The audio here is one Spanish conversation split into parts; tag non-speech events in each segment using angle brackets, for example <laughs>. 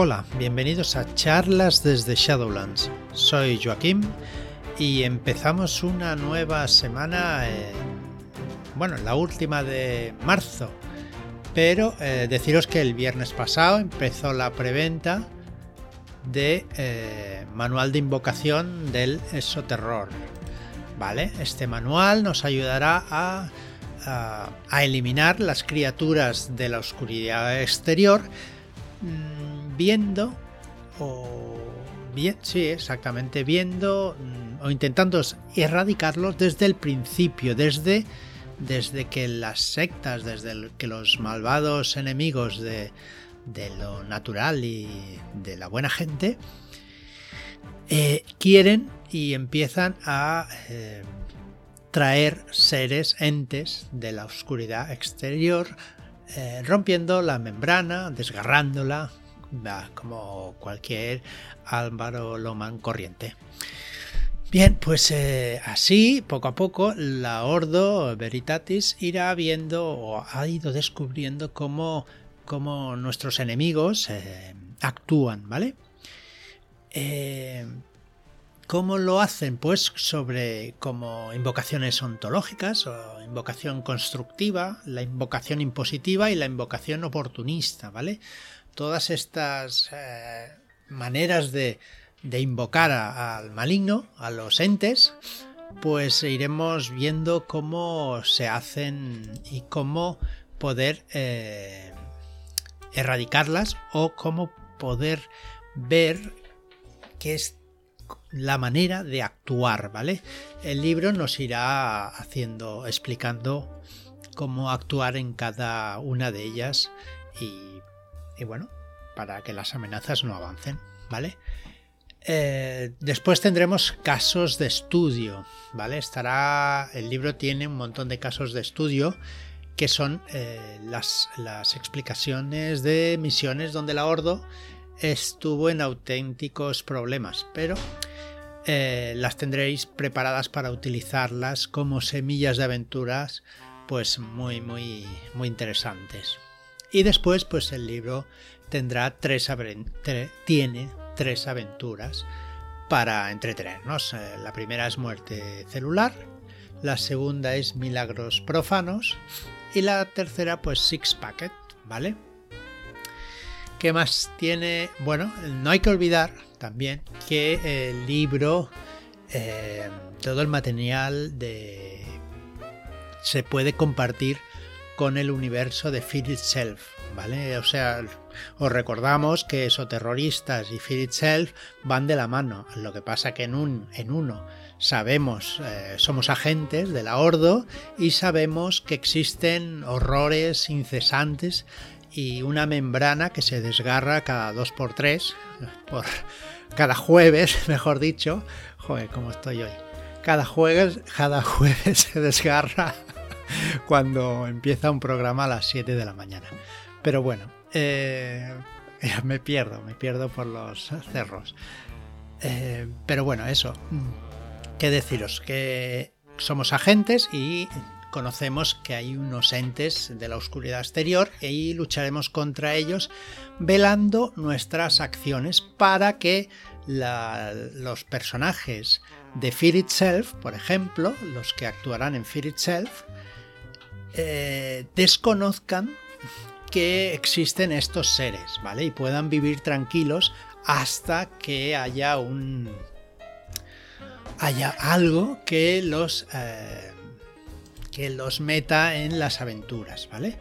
Hola, bienvenidos a charlas desde Shadowlands. Soy Joaquín y empezamos una nueva semana, bueno, la última de marzo. Pero eh, deciros que el viernes pasado empezó la preventa de eh, manual de invocación del Exoterror. ¿Vale? Este manual nos ayudará a, a eliminar las criaturas de la oscuridad exterior Mm, viendo o sí, exactamente, viendo mm, o intentando erradicarlos desde el principio, desde, desde que las sectas, desde que los malvados enemigos de, lo natural y de la buena gente eh, quieren y empiezan a eh, traer seres, entes de la oscuridad exterior eh, rompiendo la membrana, desgarrándola, como cualquier Álvaro Loman corriente. Bien, pues eh, así, poco a poco, la Ordo Veritatis irá viendo o ha ido descubriendo cómo, cómo nuestros enemigos eh, actúan, ¿vale? ¿Cómo lo hacen? Pues sobre como invocaciones ontológicas o invocación constructiva, la invocación impositiva y la invocación oportunista, ¿vale? Todas estas eh, maneras de, invocar al maligno, a los entes, pues iremos viendo cómo se hacen y cómo poder eh, erradicarlas o cómo poder ver qué es la manera de actuar, ¿vale? El libro nos irá haciendo, explicando cómo actuar en cada una de ellas y, bueno, para que las amenazas no avancen, ¿vale? Eh, después tendremos casos de estudio, ¿vale? Estará, el libro tiene un montón de casos de estudio que son eh, las, las explicaciones de misiones donde la Ordo estuvo en auténticos problemas, pero eh, las tendréis preparadas para utilizarlas como semillas de aventuras, pues muy, muy, muy interesantes. Y después, pues el libro tendrá tres tiene tres aventuras para entretenernos. Eh, la primera es muerte celular, la segunda es milagros profanos y la tercera, pues six packet, ¿vale? ¿Qué más tiene? Bueno, no hay que olvidar también que el libro, eh, todo el material se puede compartir con el universo de Fear Itself, ¿vale? O sea, os recordamos que esos terroristas y Fear Itself van de la mano. Lo que pasa que en, un, en uno sabemos, eh, somos agentes de la Ordo y sabemos que existen horrores incesantes y una membrana que se desgarra cada dos por tres, por cada jueves, <laughs> mejor dicho. Joder, cómo estoy hoy. Cada jueves, cada jueves se desgarra <laughs> cuando empieza un programa a las 7 de la mañana. Pero bueno, eh, <laughs> me pierdo, me pierdo por los cerros. Eh, pero bueno, eso. ¿Qué deciros? Que somos agentes y conocemos que hay unos entes de la oscuridad exterior y lucharemos contra ellos velando nuestras acciones para que los personajes de Fear Itself, por ejemplo, los que actuarán en Fear Itself, eh, desconozcan que existen estos seres, ¿vale? Y puedan vivir tranquilos hasta que haya un... haya algo que los... Eh, que los meta en las aventuras, ¿vale?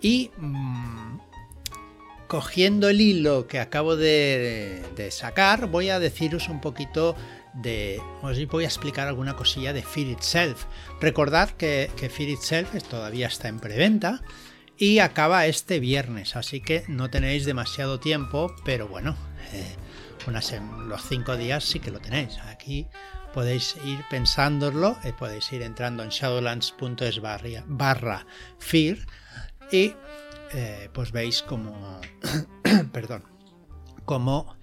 Y mm, cogiendo el hilo que acabo de, sacar, voy a deciros un poquito de. Os voy a explicar alguna cosilla de Fear Itself. Recordad que, Fear Itself todavía está en preventa y acaba este viernes, así que no tenéis demasiado tiempo, pero bueno, eh, los cinco días sí que lo tenéis. Aquí podéis ir pensándolo, eh, podéis ir entrando en shadowlands.es barra fear y eh, pues veis como, <coughs> perdón, cómo,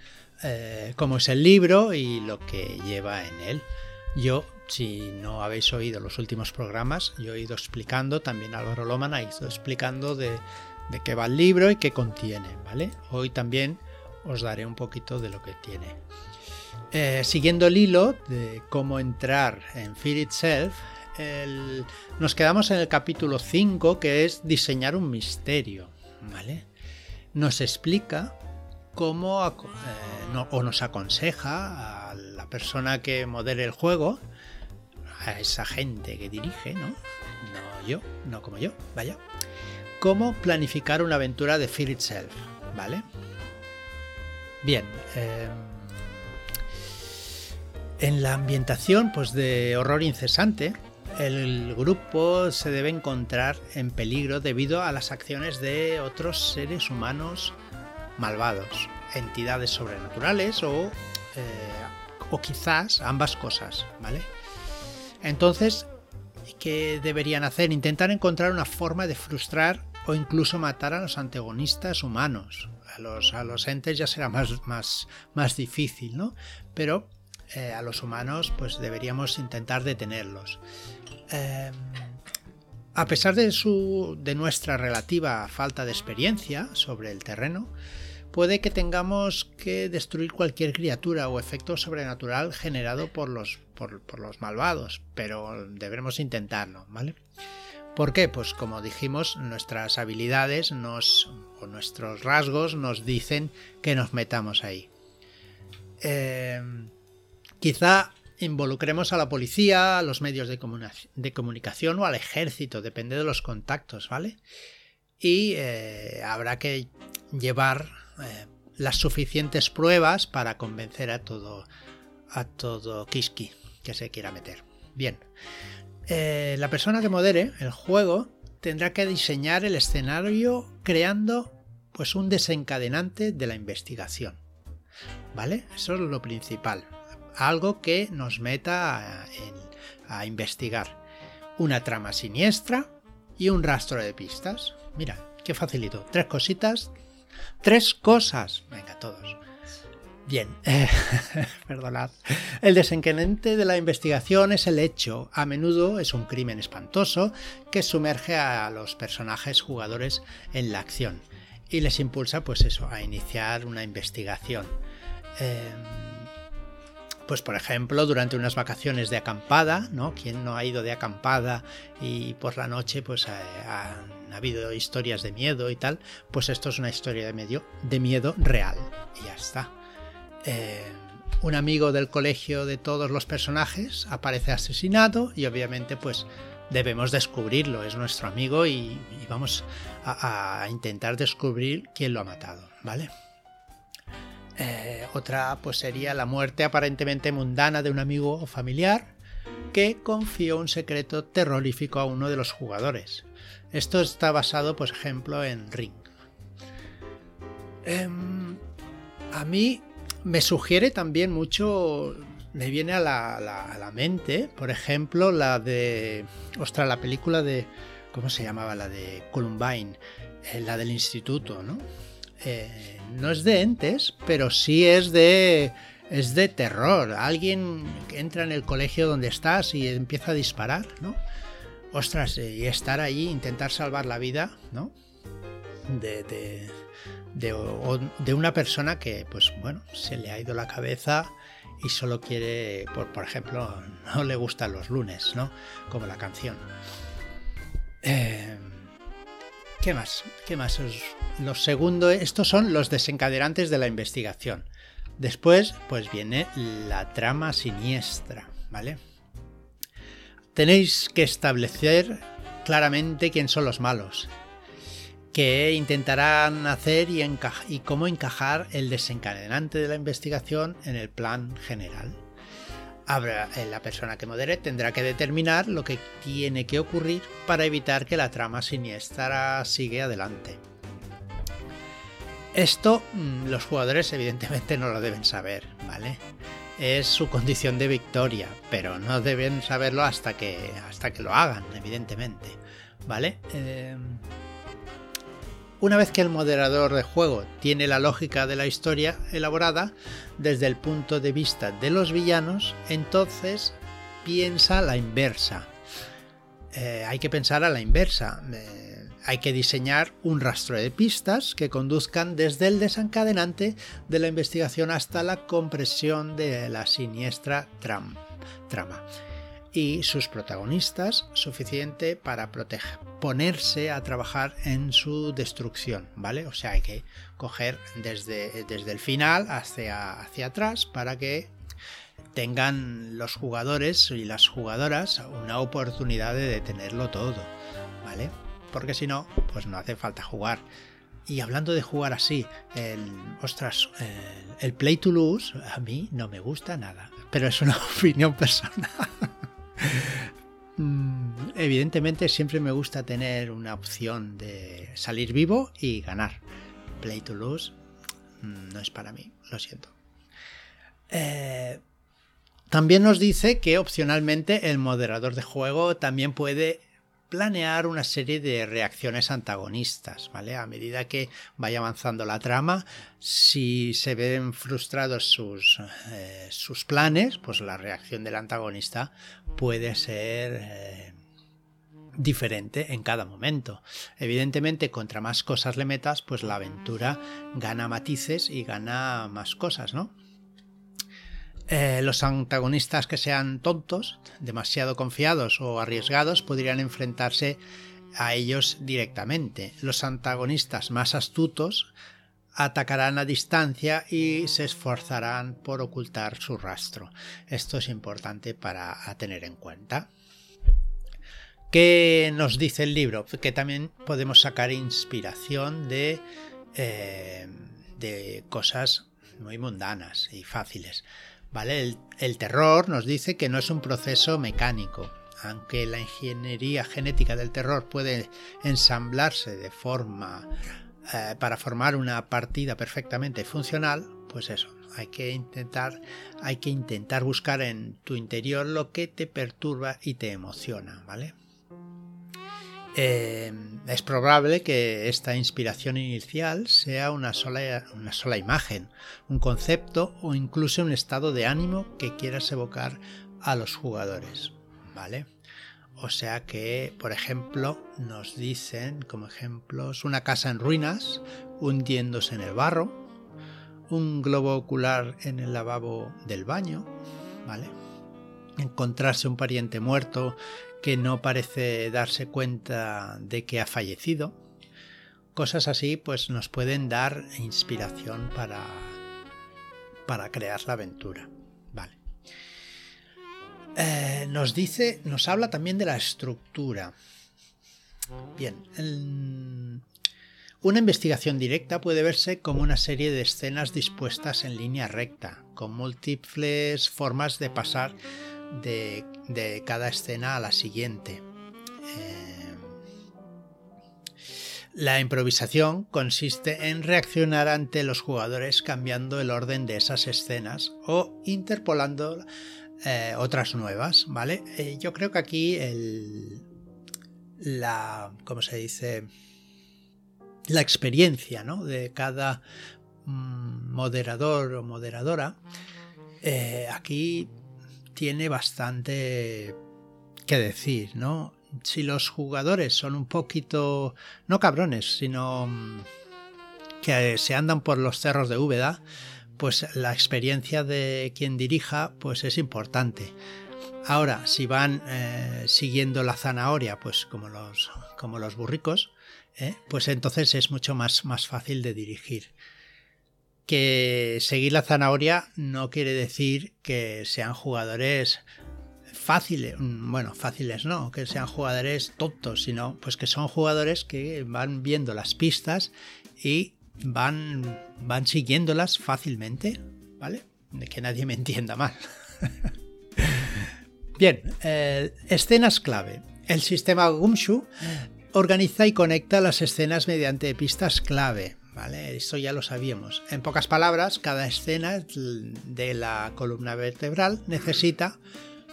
eh, cómo es el libro y lo que lleva en él. Yo, si no habéis oído los últimos programas, yo he ido explicando, también Álvaro Loman ha ido explicando de, qué va el libro y qué contiene. ¿vale? Hoy también os daré un poquito de lo que tiene. Eh, siguiendo el hilo de cómo entrar en Fear Itself, nos quedamos en el capítulo 5 que es diseñar un misterio. ¿vale? Nos explica cómo eh, o nos aconseja a la persona que modere el juego, a esa gente que dirige, ¿no? No yo, no como yo, vaya. Cómo planificar una aventura de Fear Itself, ¿vale? Bien. Em, en la ambientación pues, de horror incesante, el grupo se debe encontrar en peligro debido a las acciones de otros seres humanos malvados, entidades sobrenaturales o, eh, o quizás ambas cosas, ¿vale? Entonces, ¿qué deberían hacer? Intentar encontrar una forma de frustrar o incluso matar a los antagonistas humanos. A los, a los entes ya será más, más, más difícil, ¿no? Pero eh, a los humanos, pues deberíamos intentar detenerlos. Em, a pesar de, su, de nuestra relativa falta de experiencia sobre el terreno, puede que tengamos que destruir cualquier criatura o efecto sobrenatural generado por los, malvados, pero deberemos intentarlo, ¿vale? ¿Por qué? Pues como dijimos, nuestras habilidades o nuestros rasgos nos dicen que nos metamos ahí. Eh, Quizá involucremos a la policía, a los medios de, comunicación o al ejército, depende de los contactos, ¿vale? Y eh, habrá que llevar eh, las suficientes pruebas para convencer a todo, a todo Kiski que se quiera meter. Bien, eh, la persona que modere el juego tendrá que diseñar el escenario creando pues un desencadenante de la investigación. ¿Vale? Eso es lo principal algo que nos meta a, investigar. Una trama siniestra y un rastro de pistas. Mira, qué facilito. Tres cositas. Tres cosas. Venga, todos. Bien, <laughs> perdonad. El desencadenante de la investigación es el hecho. A menudo es un crimen espantoso que sumerge a los personajes jugadores en la acción y les impulsa, pues eso, a iniciar una investigación. Eh, pues por ejemplo, durante unas vacaciones de acampada, ¿no? ¿Quién no ha ido de acampada y por la noche pues eh, han habido historias de miedo y tal? Pues esto es una historia de, de miedo real y ya está. Eh, un amigo del colegio de todos los personajes aparece asesinado y obviamente pues debemos descubrirlo, es nuestro amigo y, vamos a, a intentar descubrir quién lo ha matado, ¿vale? Eh, otra pues sería la muerte aparentemente mundana de un amigo o familiar que confió un secreto terrorífico a uno de los jugadores. Esto está basado, por ejemplo, en Ring. Em, a mí me sugiere también mucho, me viene a la, mente, por ejemplo, la de, ostras, la película de, ¿cómo se llamaba? La de Columbine, eh, la del instituto, ¿no? Eh, no es de entes, pero sí es de es de terror. Alguien entra en el colegio donde estás y empieza a disparar, ¿no? Ostras, y estar ahí, intentar salvar la vida, ¿no? De, de, de, una persona que, pues bueno, se le ha ido la cabeza y solo quiere, por, por ejemplo, <laughs> no le gustan los lunes, ¿no? Como la canción. Eh, ¿Qué más? ¿Qué más? Los segundos, estos son los desencadenantes de la investigación. Después, pues viene la trama siniestra, ¿vale? Tenéis que establecer claramente quién son los malos, qué intentarán hacer y, y cómo encajar el desencadenante de la investigación en el plan general. Eh, la persona que modere tendrá que determinar lo que tiene que ocurrir para evitar que la trama siniestra siga adelante. Esto mm, los jugadores evidentemente no lo deben saber, ¿vale? Es su condición de victoria, pero no deben saberlo hasta que, hasta que lo hagan, evidentemente, ¿vale? Eh, una vez que el moderador de juego tiene la lógica de la historia elaborada desde el punto de vista de los villanos, entonces piensa la inversa. Eh, hay que pensar a la inversa. Eh, hay que diseñar un rastro de pistas que conduzcan desde el desencadenante de la investigación hasta la compresión de la siniestra trama y sus protagonistas suficiente para proteger, ponerse a trabajar en su destrucción, ¿vale? O sea, hay que coger desde, desde el final hacia, hacia atrás para que tengan los jugadores y las jugadoras una oportunidad de detenerlo todo, ¿vale? Porque si no, pues no hace falta jugar. Y hablando de jugar así, el, ostras, el play to lose a mí no me gusta nada, pero es una <laughs> opinión personal. <laughs> Mm, evidentemente siempre me gusta tener una opción de salir vivo y ganar. Play to lose mm, no es para mí, lo siento. Eh, también nos dice que opcionalmente el moderador de juego también puede planear una serie de reacciones antagonistas, ¿vale? A medida que vaya avanzando la trama, si se ven frustrados sus, eh, sus planes, pues la reacción del antagonista puede ser eh, diferente en cada momento. Evidentemente, contra más cosas le metas, pues la aventura gana matices y gana más cosas, ¿no? Eh, los antagonistas que sean tontos, demasiado confiados o arriesgados podrían enfrentarse a ellos directamente. Los antagonistas más astutos atacarán a distancia y se esforzarán por ocultar su rastro. Esto es importante para tener en cuenta. ¿Qué nos dice el libro? Que también podemos sacar inspiración de, eh, de cosas muy mundanas y fáciles. ¿Vale? El, terror nos dice que no es un proceso mecánico. Aunque la ingeniería genética del terror puede ensamblarse de forma eh, para formar una partida perfectamente funcional, pues eso, hay que intentar, hay que intentar buscar en tu interior lo que te perturba y te emociona, ¿vale? Eh, es probable que esta inspiración inicial sea una sola, una sola imagen, un concepto o incluso un estado de ánimo que quieras evocar a los jugadores. ¿Vale? O sea que, por ejemplo, nos dicen como ejemplos una casa en ruinas, hundiéndose en el barro, un globo ocular en el lavabo del baño, ¿vale? Encontrarse un pariente muerto que no parece darse cuenta de que ha fallecido. Cosas así pues nos pueden dar inspiración para, para crear la aventura. Vale. Eh, nos dice, nos habla también de la estructura. Bien, una investigación directa puede verse como una serie de escenas dispuestas en línea recta, con múltiples formas de pasar de, cada escena a la siguiente. Eh, la improvisación consiste en reaccionar ante los jugadores cambiando el orden de esas escenas o interpolando eh, otras nuevas, ¿vale? Eh, yo creo que aquí el, la, ¿cómo se dice? La experiencia, ¿no? De cada mm, moderador o moderadora. aquí tiene bastante que decir, ¿no? Si los jugadores son un poquito, no cabrones, sino mm, que se andan por los cerros de Úbeda, pues la experiencia de quien dirija pues es importante. Ahora, si van eh, siguiendo la zanahoria, pues como los, como los burricos, ¿eh? pues entonces es mucho más, más fácil de dirigir que seguir la zanahoria no quiere decir que sean jugadores fáciles, mm, bueno, fáciles no, que sean jugadores tontos, sino pues que son jugadores que van viendo las pistas y van, van siguiéndolas fácilmente, ¿vale? De que nadie me entienda mal. <laughs> Bien, eh, escenas clave. El sistema Gumshoe organiza y conecta las escenas mediante pistas clave. ¿Vale? Eso ya lo sabíamos. En pocas palabras, cada escena de la columna vertebral necesita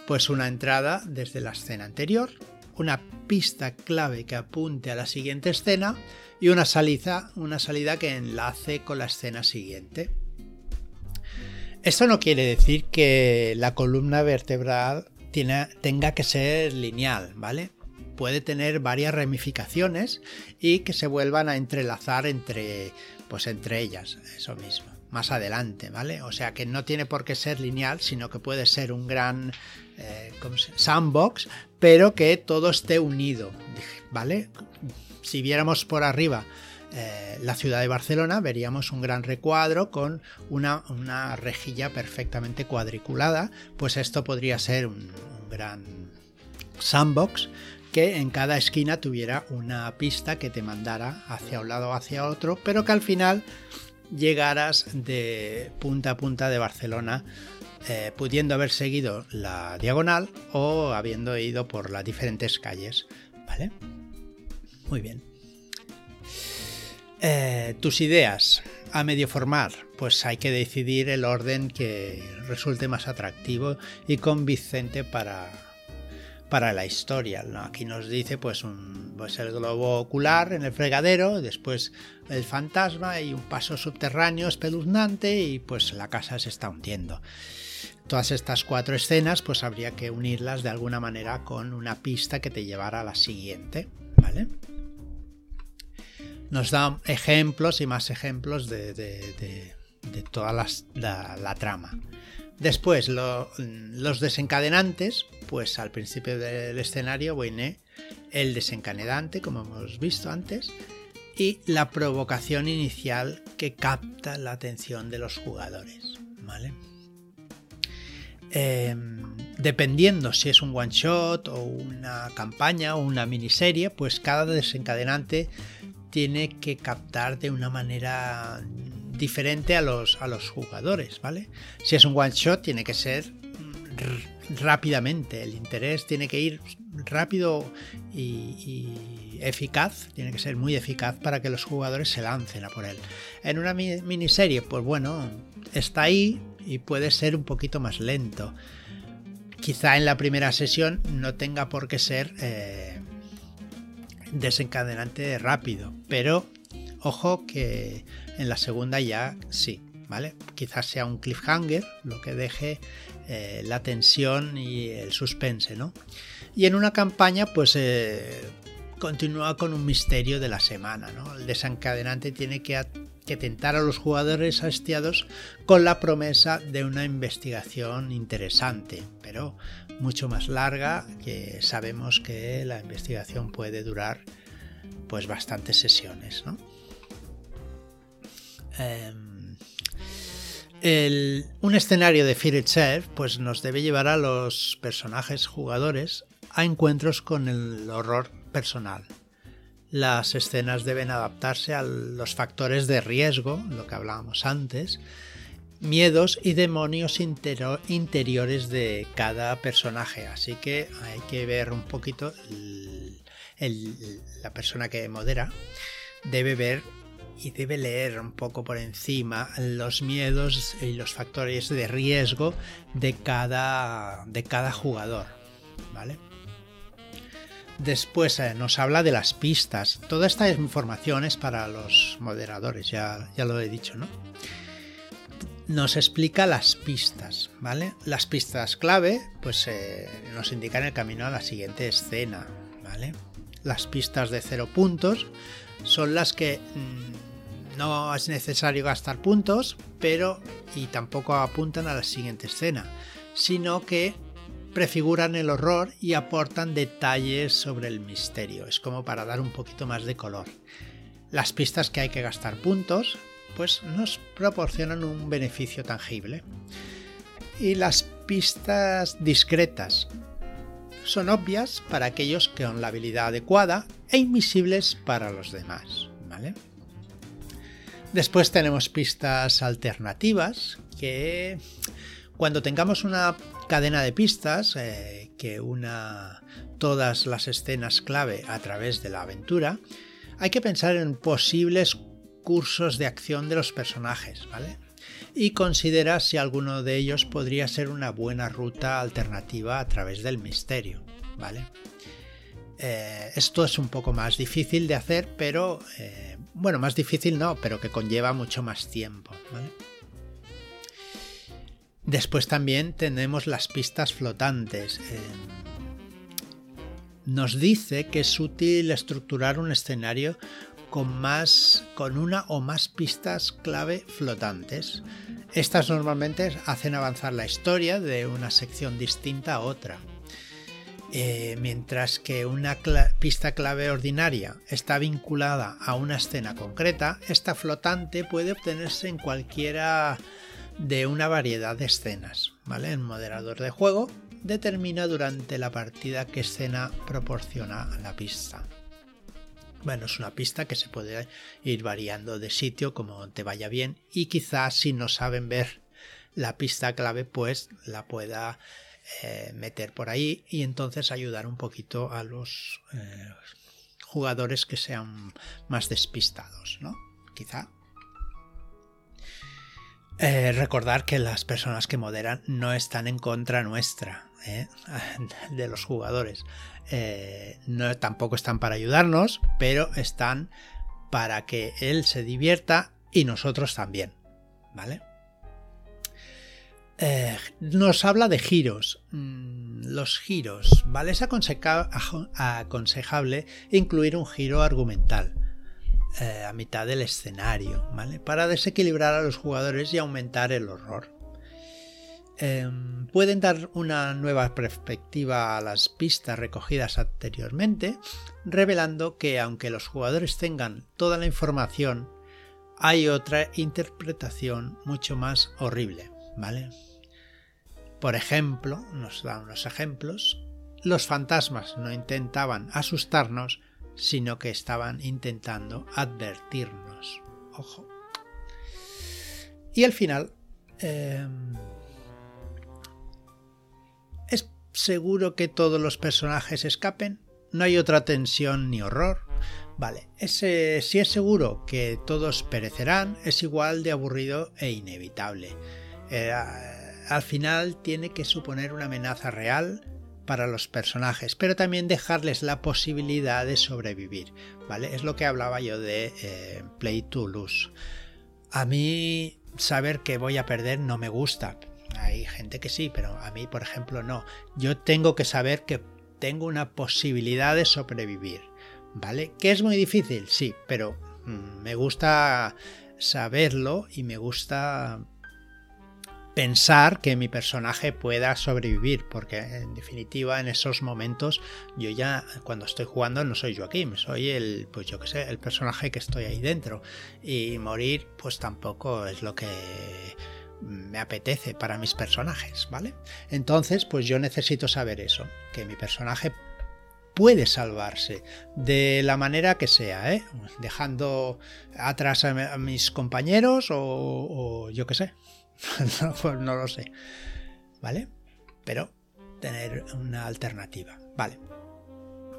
pues una entrada desde la escena anterior, una pista clave que apunte a la siguiente escena y una salida, una salida que enlace con la escena siguiente. Esto no quiere decir que la columna vertebral tenga que ser lineal, ¿vale? Puede tener varias ramificaciones y que se vuelvan a entrelazar entre, pues entre ellas, eso mismo, más adelante, ¿vale? O sea que no tiene por qué ser lineal, sino que puede ser un gran eh, sandbox, pero que todo esté unido, ¿vale? Si viéramos por arriba eh, la ciudad de Barcelona, veríamos un gran recuadro con una, una rejilla perfectamente cuadriculada, pues esto podría ser un, gran sandbox que en cada esquina tuviera una pista que te mandara hacia un lado o hacia otro, pero que al final llegaras de punta a punta de Barcelona, eh, pudiendo haber seguido la diagonal o habiendo ido por las diferentes calles. ¿Vale? Muy bien. Eh, tus ideas a medio formar, pues hay que decidir el orden que resulte más atractivo y convincente para, para la historia. Aquí nos dice pues, un, pues el globo ocular en el fregadero, después el fantasma y un paso subterráneo espeluznante y pues la casa se está hundiendo. Todas estas cuatro escenas pues habría que unirlas de alguna manera con una pista que te llevara a la siguiente, ¿vale? nos da ejemplos y más ejemplos de, toda la, trama. Después, los desencadenantes, pues al principio del escenario viene el desencadenante, como hemos visto antes, y la provocación inicial que capta la atención de los jugadores. ¿vale? Em, dependiendo si es un one shot o una campaña o una miniserie, pues cada desencadenante tiene que captar de una manera diferente a los, a los jugadores, ¿vale? Si es un one shot tiene que ser rápidamente, el interés tiene que ir rápido y, eficaz, tiene que ser muy eficaz para que los jugadores se lancen a por él. En una miniserie, pues bueno, está ahí y puede ser un poquito más lento. Quizá en la primera sesión no tenga por qué ser eh, desencadenante rápido, pero ojo que en la segunda ya sí, ¿vale? Quizás sea un cliffhanger lo que deje eh, la tensión y el suspense, ¿no? Y en una campaña, pues eh, continúa con un misterio de la semana, ¿no? El desencadenante tiene que, que tentar a los jugadores hastiados con la promesa de una investigación interesante, pero mucho más larga, que sabemos que la investigación puede durar pues bastantes sesiones. Em, un escenario de Fear Itself pues nos debe llevar a los personajes jugadores a encuentros con el horror personal. Las escenas deben adaptarse a los factores de riesgo, lo que hablábamos antes, miedos y demonios interiores de cada personaje. Así que hay que ver un poquito la persona que modera debe ver y debe leer un poco por encima los miedos y los factores de riesgo de cada, de cada jugador. ¿Vale? Después eh, nos habla de las pistas. Toda esta información es para los moderadores, ya, ya lo he dicho, ¿no? nos explica las pistas, ¿vale? Las pistas clave, pues eh, nos indican el camino a la siguiente escena, ¿vale? Las pistas de cero puntos son las que mm, no es necesario gastar puntos, pero y tampoco apuntan a la siguiente escena, sino que prefiguran el horror y aportan detalles sobre el misterio. Es como para dar un poquito más de color. Las pistas que hay que gastar puntos pues nos proporcionan un beneficio tangible. Y las pistas discretas son obvias para aquellos que con la habilidad adecuada e invisibles para los demás. ¿vale? Después tenemos pistas alternativas que cuando tengamos una cadena de pistas eh, que una todas las escenas clave a través de la aventura, hay que pensar en posibles cursos de acción de los personajes, ¿vale? Y considera si alguno de ellos podría ser una buena ruta alternativa a través del misterio, ¿vale? Eh, esto es un poco más difícil de hacer, pero eh, bueno, más difícil no, pero que conlleva mucho más tiempo. Después también tenemos las pistas flotantes. nos dice que es útil estructurar un escenario con más con una o más pistas clave flotantes. Estas normalmente hacen avanzar la historia de una sección distinta a otra. Eh, mientras que una pista clave ordinaria está vinculada a una escena concreta, esta flotante puede obtenerse en cualquiera de una variedad de escenas. ¿vale? El moderador de juego determina durante la partida qué escena proporciona la pista. Bueno, es una pista que se puede ir variando de sitio como te vaya bien y quizás si no saben ver la pista clave pues la pueda eh, meter por ahí y entonces ayudar un poquito a los eh, jugadores que sean más despistados, ¿no? Quizá. Eh, recordar que las personas que moderan no están en contra nuestra, <laughs> de los jugadores. no, tampoco están para ayudarnos, pero están para que él se divierta y nosotros también. ¿Vale? Eh, nos habla de giros. Mm, los giros, ¿vale? Es aconsejable incluir un giro argumental eh, a mitad del escenario, ¿vale? Para desequilibrar a los jugadores y aumentar el horror. Em, pueden dar una nueva perspectiva a las pistas recogidas anteriormente, revelando que aunque los jugadores tengan toda la información, hay otra interpretación mucho más horrible, Por ejemplo, nos da unos ejemplos, los fantasmas no intentaban asustarnos, sino que estaban intentando advertirnos. Ojo. Y al final, em, ¿es seguro que todos los personajes escapen? ¿No hay otra tensión ni horror? Vale, ese, si es seguro que todos perecerán, es igual de aburrido e inevitable. Eh, al final tiene que suponer una amenaza real para los personajes, pero también dejarles la posibilidad de sobrevivir, ¿vale? Es lo que hablaba yo de eh, Play to Lose. A mí saber que voy a perder no me gusta. Hay gente que sí, pero a mí, por ejemplo, no. Yo tengo que saber que tengo una posibilidad de sobrevivir, ¿vale? Que es muy difícil, sí, pero mm, me gusta saberlo y me gusta pensar que mi personaje pueda sobrevivir, porque en definitiva en esos momentos yo ya cuando estoy jugando no soy Joaquín, soy el, pues yo que sé, el personaje que estoy ahí dentro y morir pues tampoco es lo que me apetece para mis personajes, ¿vale? Entonces pues yo necesito saber eso, que mi personaje puede salvarse de la manera que sea, ¿eh? dejando atrás a, mis compañeros o yo que sé, <laughs> no, pues no lo sé. ¿Vale? Pero tener una alternativa. Vale.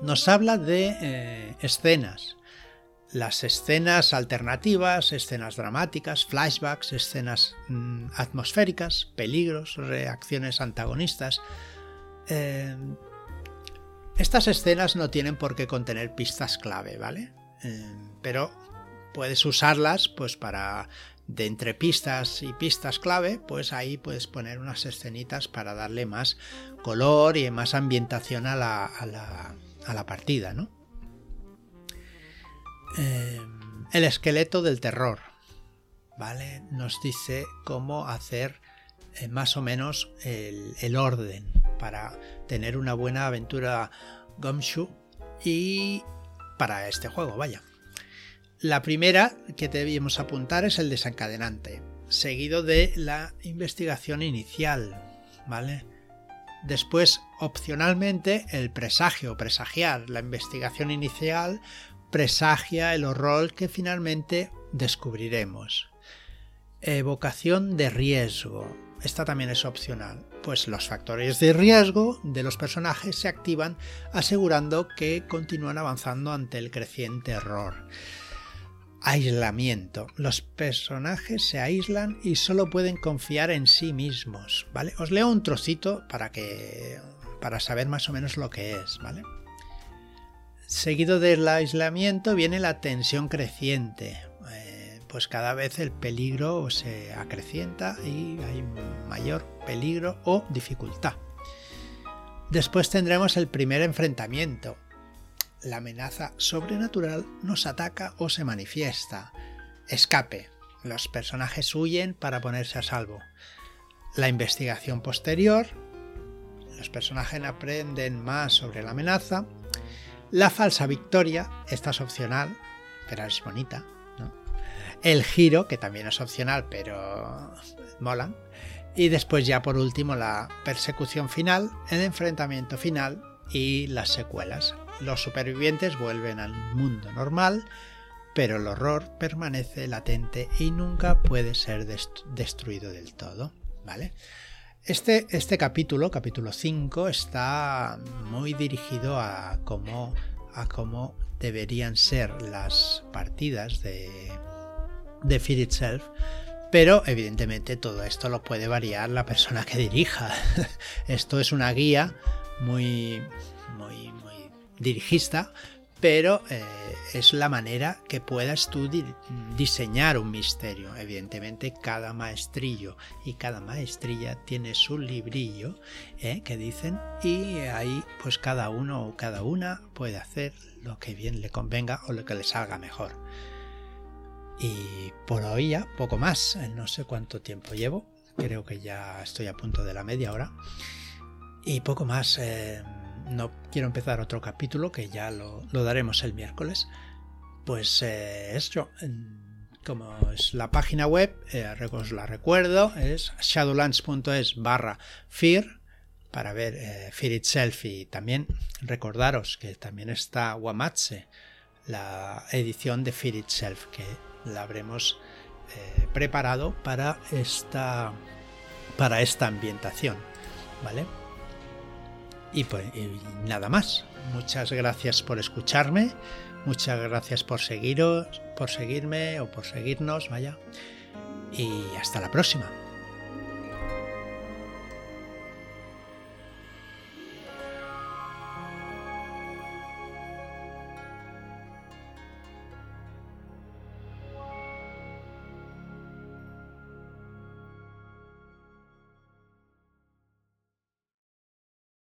Nos habla de eh, escenas. Las escenas alternativas, escenas dramáticas, flashbacks, escenas mm, atmosféricas, peligros, reacciones antagonistas. Eh, estas escenas no tienen por qué contener pistas clave, ¿vale? Eh, pero puedes usarlas pues para de entre pistas y pistas clave, pues ahí puedes poner unas escenitas para darle más color y más ambientación a la, a la, partida, ¿no? Eh, el esqueleto del terror, ¿vale? Nos dice cómo hacer eh, más o menos el, el, orden para tener una buena aventura Gumshoe y para este juego, vaya. La primera que debíamos apuntar es el desencadenante, seguido de la investigación inicial, ¿vale? Después, opcionalmente, el presagio, presagiar. La investigación inicial presagia el horror que finalmente descubriremos. Evocación de riesgo. Esta también es opcional, pues los factores de riesgo de los personajes se activan asegurando que continúan avanzando ante el creciente error aislamiento. Los personajes se aíslan y solo pueden confiar en sí mismos, ¿vale? Os leo un trocito para que para saber más o menos lo que es, ¿vale? Seguido del aislamiento viene la tensión creciente. Eh, pues cada vez el peligro se acrecienta y hay mayor peligro o dificultad. Después tendremos el primer enfrentamiento. La amenaza sobrenatural nos ataca o se manifiesta. Escape. Los personajes huyen para ponerse a salvo. La investigación posterior. Los personajes aprenden más sobre la amenaza. La falsa victoria. Esta es opcional, pero es bonita. El giro, que también es opcional, pero mola. Y después ya por último la persecución final, el enfrentamiento final y las secuelas. Los supervivientes vuelven al mundo normal, pero el horror permanece latente y nunca puede ser destruido del todo. ¿Vale? Este, este capítulo, capítulo 5, está muy dirigido a cómo, a cómo deberían ser las partidas de, de Fear Itself pero evidentemente todo esto lo puede variar la persona que dirija. <laughs> esto es una guía muy, muy, muy dirigista, pero eh, es la manera que puedas tú diseñar un misterio. Evidentemente cada maestrillo y cada maestrilla tiene su librillo eh, que dicen y ahí pues cada uno o cada una puede hacer lo que bien le convenga o lo que le salga mejor. Y por hoy ya poco más, no sé cuánto tiempo llevo, creo que ya estoy a punto de la media hora. Y poco más, eh, no quiero empezar otro capítulo que ya lo, daremos el miércoles. Pues eh, esto, como es la página web, eh, os la recuerdo, es shadowlands.es barra fear para ver Fear Itself y también recordaros que también está Wamatse, la edición de Fear Itself, que la habremos eh, preparado para esta, para esta ambientación. ¿Vale? Y, pues, nada más. Muchas gracias por escucharme. Muchas gracias por seguiros, por seguirme o por seguirnos, vaya. Y hasta la próxima.